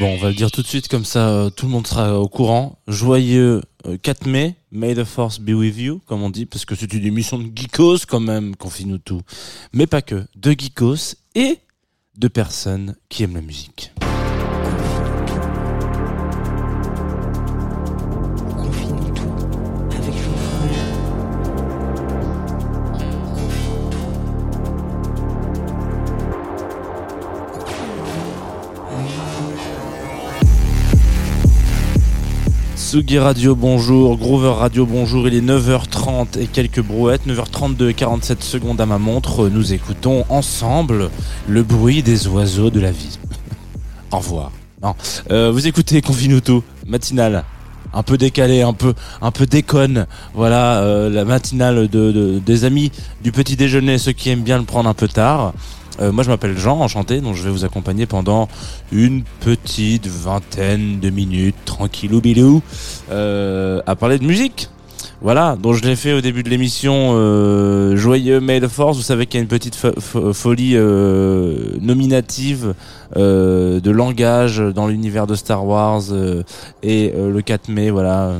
Bon, on va le dire tout de suite, comme ça euh, tout le monde sera au courant. Joyeux euh, 4 mai, May the Force be with you, comme on dit, parce que c'est une émission de geekos quand même, confie-nous tout. Mais pas que, de geekos et de personnes qui aiment la musique. Sugi Radio, bonjour. Groover Radio, bonjour. Il est 9h30 et quelques brouettes. 9h32 et 47 secondes à ma montre. Nous écoutons ensemble le bruit des oiseaux de la vie. Au revoir. Euh, vous écoutez Confine tout, matinale. Un peu décalé, un peu, un peu déconne. Voilà, euh, la matinale de, de- des amis du petit déjeuner, ceux qui aiment bien le prendre un peu tard. Euh, moi, je m'appelle Jean, enchanté, donc je vais vous accompagner pendant une petite vingtaine de minutes, tranquillou bilou, euh, à parler de musique. Voilà, donc je l'ai fait au début de l'émission euh, Joyeux May the Force. Vous savez qu'il y a une petite fo- fo- folie euh, nominative euh, de langage dans l'univers de Star Wars euh, et euh, le 4 mai, voilà.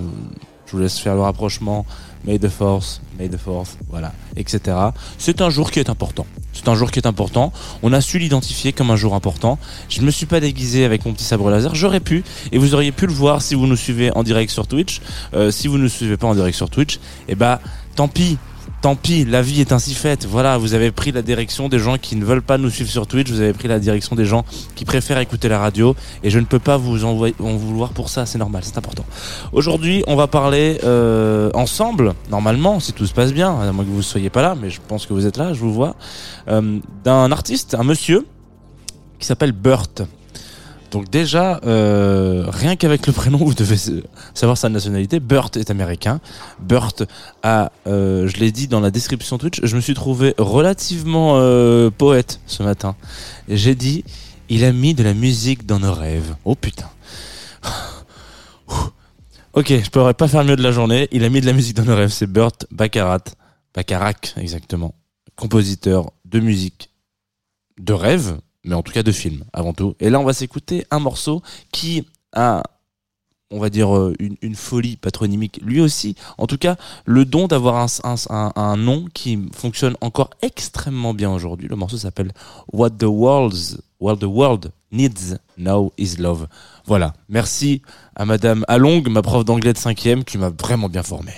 Je vous laisse faire le rapprochement. May the Force, May the Force, voilà, etc. C'est un jour qui est important. C'est un jour qui est important. On a su l'identifier comme un jour important. Je me suis pas déguisé avec mon petit sabre laser. J'aurais pu, et vous auriez pu le voir si vous nous suivez en direct sur Twitch. Euh, si vous ne nous suivez pas en direct sur Twitch, eh ben, tant pis. Tant pis, la vie est ainsi faite. Voilà, vous avez pris la direction des gens qui ne veulent pas nous suivre sur Twitch. Vous avez pris la direction des gens qui préfèrent écouter la radio. Et je ne peux pas vous en vouloir pour ça. C'est normal, c'est important. Aujourd'hui, on va parler euh, ensemble, normalement, si tout se passe bien, à moins que vous ne soyez pas là, mais je pense que vous êtes là, je vous vois, euh, d'un artiste, un monsieur, qui s'appelle Burt. Donc déjà, euh, rien qu'avec le prénom, vous devez savoir sa nationalité. Burt est américain. Burt a, euh, je l'ai dit dans la description Twitch, je me suis trouvé relativement euh, poète ce matin. J'ai dit, il a mis de la musique dans nos rêves. Oh putain. Ok, je pourrais pas faire mieux de la journée. Il a mis de la musique dans nos rêves. C'est Burt Baccarat. Bacharach, exactement. Compositeur de musique de rêve, mais en tout cas de film, avant tout. Et là, on va s'écouter un morceau qui a, on va dire, euh, une, folie patronymique, lui aussi. En tout cas, le don d'avoir un nom qui fonctionne encore extrêmement bien aujourd'hui. Le morceau s'appelle What the World's, What the World Needs Now Is Love. Voilà. Merci à Madame Along, ma prof d'anglais de 5 qui m'a vraiment bien formé.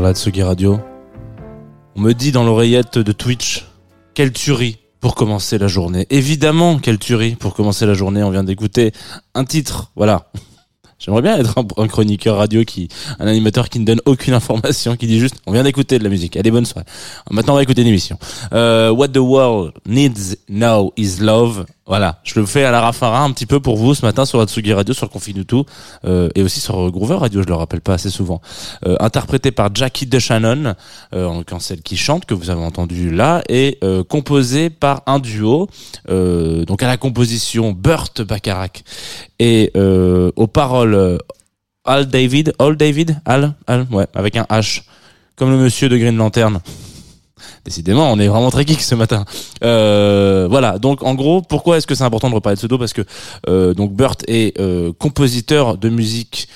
Là de Sugi Radio. On me dit dans l'oreillette de Twitch, quelle tuerie pour commencer la journée. Évidemment, quelle tuerie pour commencer la journée. On vient d'écouter un titre, voilà. J'aimerais bien être un, chroniqueur radio qui, un animateur qui ne donne aucune information, qui dit juste, on vient d'écouter de la musique. Allez, bonne soirée. Maintenant, on va écouter l'émission. Euh, What the world needs now is love. Voilà, je le fais à la Rafara un petit peu pour vous ce matin sur Atsugi Radio, sur Confine tout, euh, et aussi sur Groover Radio, je le rappelle pas assez souvent. Euh, interprété par Jackie DeShannon, euh, en celle qui chante, que vous avez entendu là, et euh, composé par un duo, euh, donc à la composition Burt Bacharach, et aux paroles Al David, Al David, Al, Al, ouais, avec un H, comme le monsieur de Green Lantern. Décidément, on est vraiment très geek ce matin. Euh, voilà. Donc, en gros, pourquoi est-ce que c'est important de reparler de ce dos Parce que euh, donc Burt est euh, compositeur de musique.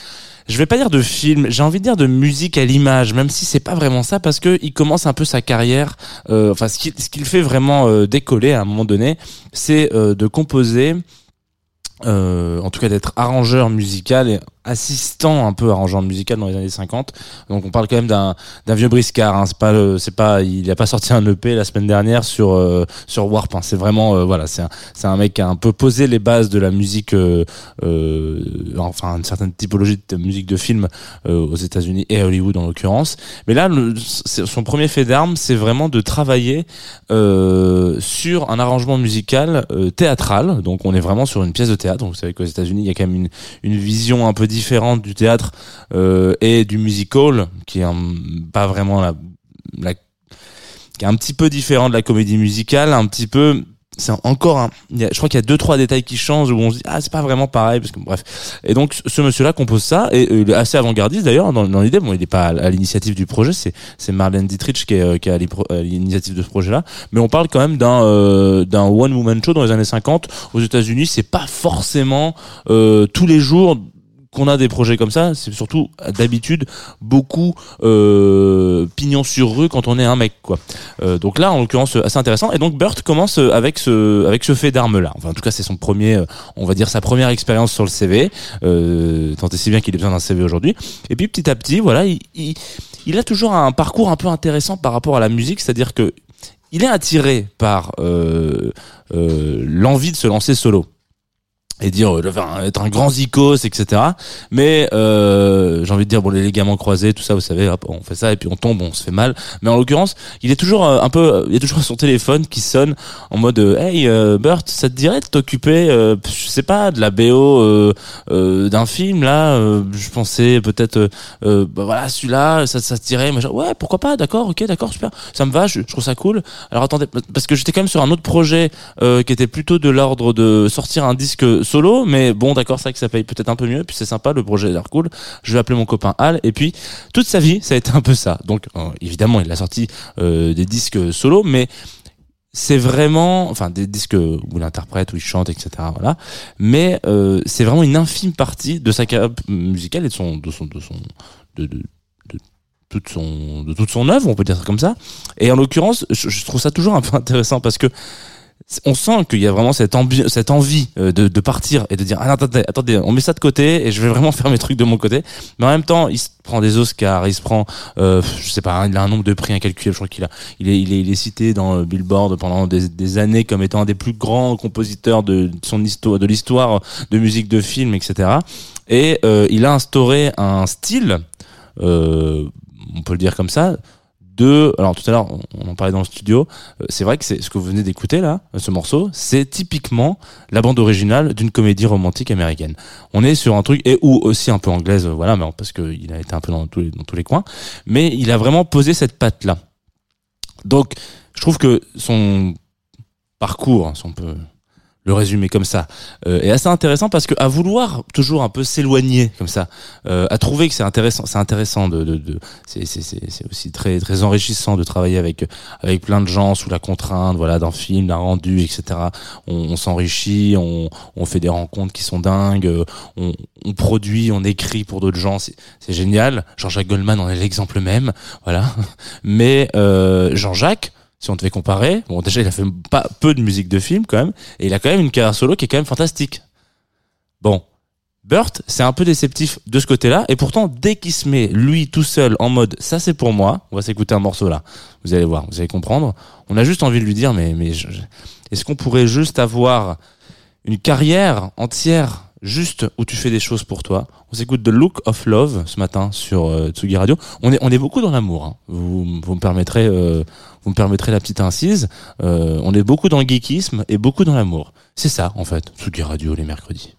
Je vais pas dire de film, j'ai envie de dire de musique à l'image, même si c'est pas vraiment ça, parce que il commence un peu sa carrière. euh, enfin, ce qu'il qu'il fait vraiment euh, décoller à un moment donné, c'est euh, de composer. euh, en tout cas d'être arrangeur musical et assistant un peu arrangeur musical dans les années 50 donc on parle quand même d'un vieux briscard hein. c'est pas c'est pas il a pas sorti un EP la semaine dernière sur euh, sur Warp hein. c'est vraiment euh, voilà c'est c'est un mec qui a un peu posé les bases de la musique euh, euh, enfin une certaine typologie de musique de film euh, aux États-Unis et Hollywood en l'occurrence mais là le- son premier fait d'armes c'est vraiment de travailler euh, sur un arrangement musical théâtral donc on est vraiment sur une pièce de théâtre donc vous savez qu'aux États-Unis il y a quand même une une vision un peu différente du théâtre euh, et du musical qui est un- pas vraiment la, la qui est un petit peu différent de la comédie musicale un petit peu c'est encore un, je crois qu'il y a deux trois détails qui changent où on se dit ah c'est pas vraiment pareil parce que bref. Et donc ce monsieur là compose ça et euh, il est assez avant-gardiste d'ailleurs dans, dans l'idée. Bon il n'est pas à, l'initiative du projet c'est c'est Marlène Dietrich qui est, euh, qui est l'initiative de ce projet là mais on parle quand même d'un euh, d'un one woman show dans les années 50 aux États-Unis c'est pas forcément euh, tous les jours qu'on a des projets comme ça, c'est surtout d'habitude beaucoup euh, pignon sur rue quand on est un mec quoi. Euh, donc là en l'occurrence assez intéressant et donc Burt commence euh, avec ce avec ce fait d'arme là. Enfin en tout cas c'est son premier euh, on va dire sa première expérience sur le CV euh, tant et si bien qu'il ait besoin d'un CV aujourd'hui. Et puis petit à petit voilà, il, il il a toujours un parcours un peu intéressant par rapport à la musique, c'est-à-dire que il est attiré par euh, euh, l'envie de se lancer solo et dire euh, enfin, être un grand zikos etc mais euh, j'ai envie de dire bon les ligaments croisés tout ça vous savez hop, on fait ça et puis on tombe on se fait mal. Mais en l'occurrence il est toujours euh, un peu il y a toujours son téléphone qui sonne en mode euh, hey euh, Burt ça te dirait de t'occuper euh, je sais pas de la BO euh, euh, d'un film là euh, je pensais peut-être euh, euh, bah voilà celui-là ça ça te dirait machin. ouais pourquoi pas d'accord ok d'accord super ça me va je, je trouve ça cool. Alors attendez parce que j'étais quand même sur un autre projet euh, qui était plutôt de l'ordre de sortir un disque solo mais bon d'accord c'est vrai que ça paye peut-être un peu mieux puis c'est sympa le projet a l'air cool. Je vais appeler mon copain Al et puis toute sa vie ça a été un peu ça. Donc euh, évidemment il a sorti euh, des disques solo mais c'est vraiment enfin des disques où il interprète où il chante etc voilà. Mais euh, c'est vraiment une infime partie de sa carrière musicale et de son de son de son de, toute son de toute son œuvre on peut dire ça comme ça. Et en l'occurrence je trouve ça toujours un peu intéressant parce que on sent qu'il y a vraiment cette, cette envie euh, de, de partir et de dire ah, attendez, attendez, on met ça de côté et je vais vraiment faire mes trucs de mon côté. Mais en même temps, il se prend des Oscars, il se prend, euh, je sais pas, il a un nombre de prix incalculable. Je crois qu'il a, il est, il est, il est cité dans euh, Billboard pendant des, des années comme étant un des plus grands compositeurs de son histoire, de l'histoire de musique de film, etc. Et euh, il a instauré un style, euh, on peut le dire comme ça, de alors tout à l'heure on- en parlait dans le studio euh, c'est vrai que c'est ce que vous venez d'écouter là ce morceau c'est typiquement la bande originale d'une comédie romantique américaine. On est sur un truc et ou aussi un peu anglaise euh, voilà mais parce que il a été un peu dans tous les, dans tous les coins mais il a vraiment posé cette patte là donc je trouve que son parcours si on peut le résumer comme ça. Euh, est assez intéressant parce que à vouloir toujours un peu s'éloigner comme ça euh, à trouver que c'est intéressant c'est intéressant de, de, de c'est aussi très très enrichissant de travailler avec avec plein de gens sous la contrainte voilà d'un film d'un rendu etc on, on s'enrichit on on fait des rencontres qui sont dingues euh, on, on produit on écrit pour d'autres gens c'est c'est génial. Jean-Jacques Goldman en est l'exemple même voilà. Mais euh, Jean-Jacques si on devait comparer, bon déjà il a fait pas peu de musique de film quand même, et il a quand même une carrière solo qui est quand même fantastique. Bon, Burt, c'est un peu déceptif de ce côté-là, et pourtant, dès qu'il se met, lui, tout seul, en mode, ça c'est pour moi, on va s'écouter un morceau là, vous allez voir, vous allez comprendre, on a juste envie de lui dire, mais, mais est-ce qu'on pourrait juste avoir une carrière entière juste où tu fais des choses pour toi On s'écoute The Look of Love ce matin sur euh, Tsugi Radio. On est, on est beaucoup dans l'amour, hein. vous, vous me permettrez... euh, vous me permettrez la petite incise, euh, on est beaucoup dans le geekisme et beaucoup dans l'amour. C'est ça, en fait, Tsugi Radio les mercredis.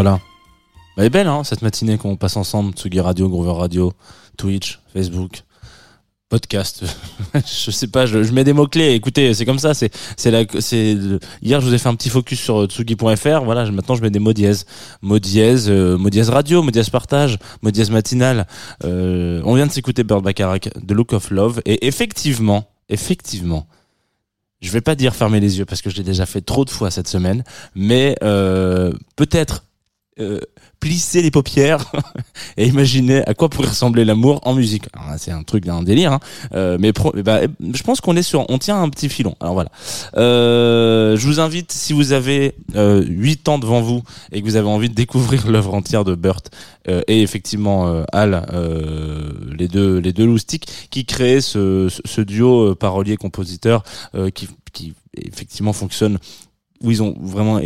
Voilà. Bah, elle est belle, hein, cette matinée qu'on passe ensemble. Tsugi Radio, Groover Radio, Twitch, Facebook, podcast. je sais pas, je, mets des mots-clés. Écoutez, c'est comme ça. C'est, c'est la, c'est, hier, je vous ai fait un petit focus sur euh, tsugi.fr. Voilà, maintenant, je mets des mots dièse. Mots dièse, euh, mots dièse radio, mots dièse partage, mots dièse. Euh, on vient de s'écouter Bird Bacharach, The Look of Love. Et effectivement, effectivement, je vais pas dire fermer les yeux parce que je l'ai déjà fait trop de fois cette semaine, mais peut-être euh, plisser les paupières et imaginer à quoi pourrait ressembler l'amour en musique. C'est un truc d'un délire, hein. Euh, mais pro- ben, je pense qu'on est sur, on tient un petit filon. Alors voilà. Euh, je vous invite, si vous avez euh, 8 ans devant vous et que vous avez envie de découvrir l'œuvre entière de Burt euh, et effectivement euh, Al, euh, les deux les deux loustiques qui créent ce, ce, duo parolier-compositeur euh, qui, qui effectivement fonctionne où ils ont vraiment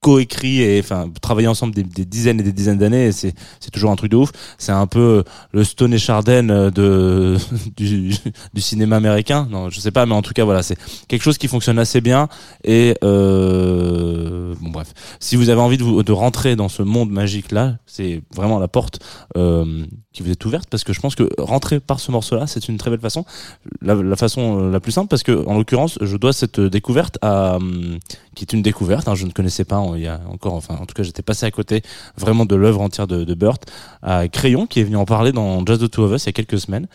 coécrit et enfin travaillé ensemble des, dizaines et des dizaines d'années c'est c'est toujours un truc de ouf. C'est un peu le Stone et Chardin euh, de du, du cinéma américain. Non je sais pas mais en tout cas voilà c'est quelque chose qui fonctionne assez bien. Et euh, bon bref. Si vous avez envie de, vous, de rentrer dans ce monde magique là c'est vraiment la porte euh, qui vous est ouverte parce que je pense que rentrer par ce morceau là c'est une très belle façon. La, la façon euh, la plus simple parce que en l'occurrence je dois cette découverte à hum, qui est une découverte hein, je ne connaissais pas il y a encore enfin en tout cas j'étais passé à côté vraiment de l'œuvre entière de, de Burt à Crayon qui est venu en parler dans Just the Two of Us il y a quelques semaines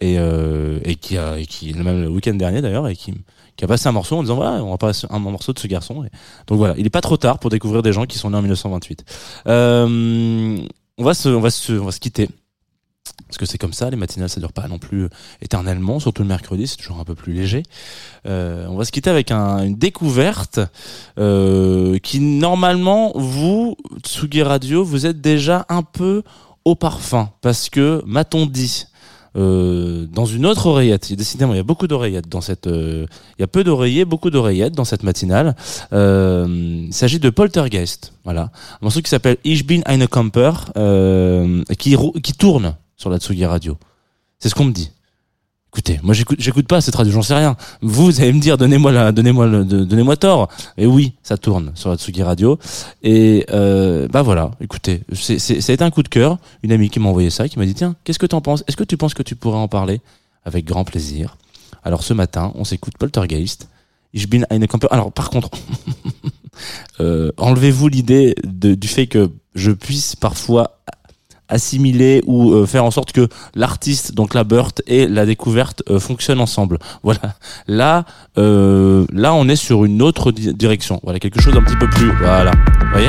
et, euh, et qui a et qui même le week-end dernier d'ailleurs et qui qui a passé un morceau en disant voilà on va passer un morceau de ce garçon donc voilà il est pas trop tard pour découvrir des gens qui sont nés en 1928 euh, on va se on va se on va se quitter Parce que c'est comme ça, les matinales ça dure pas non plus éternellement, surtout le mercredi, c'est toujours un peu plus léger. Euh, on va se quitter avec un- une découverte euh, qui normalement, vous, Tsugi Radio, vous êtes déjà un peu au parfum. Parce que, m'a-t-on dit, euh, dans une autre oreillette, décidément il y a beaucoup d'oreillettes dans cette... euh, il y a peu d'oreillers, beaucoup d'oreillettes dans cette matinale. Euh, il s'agit de Poltergeist, voilà. Un morceau qui s'appelle Ich bin eine Camper, euh, qui, qui tourne sur la Tsugi Radio. C'est ce qu'on me dit. Écoutez, moi j'écoute, pas cette radio, j'en sais rien. Vous, vous allez me dire, donnez-moi la, donnez-moi le, donnez-moi tort. Et oui, ça tourne sur la Tsugi Radio. Et euh, bah voilà, écoutez, c'est, ça a été un coup de cœur. Une amie qui m'a envoyé ça, qui m'a dit tiens, qu'est-ce que t'en penses? Est-ce que tu penses que tu pourrais en parler? Avec grand plaisir. Alors ce matin, on s'écoute Poltergeist. Alors par contre, euh, enlevez-vous l'idée du fait que je puisse parfois assimiler ou euh, faire en sorte que l'artiste, donc la Burt et la découverte euh, fonctionnent ensemble. Voilà. Là, euh, là, on est sur une autre di- direction. Voilà, quelque chose d'un petit peu plus. Voilà. Vous voyez?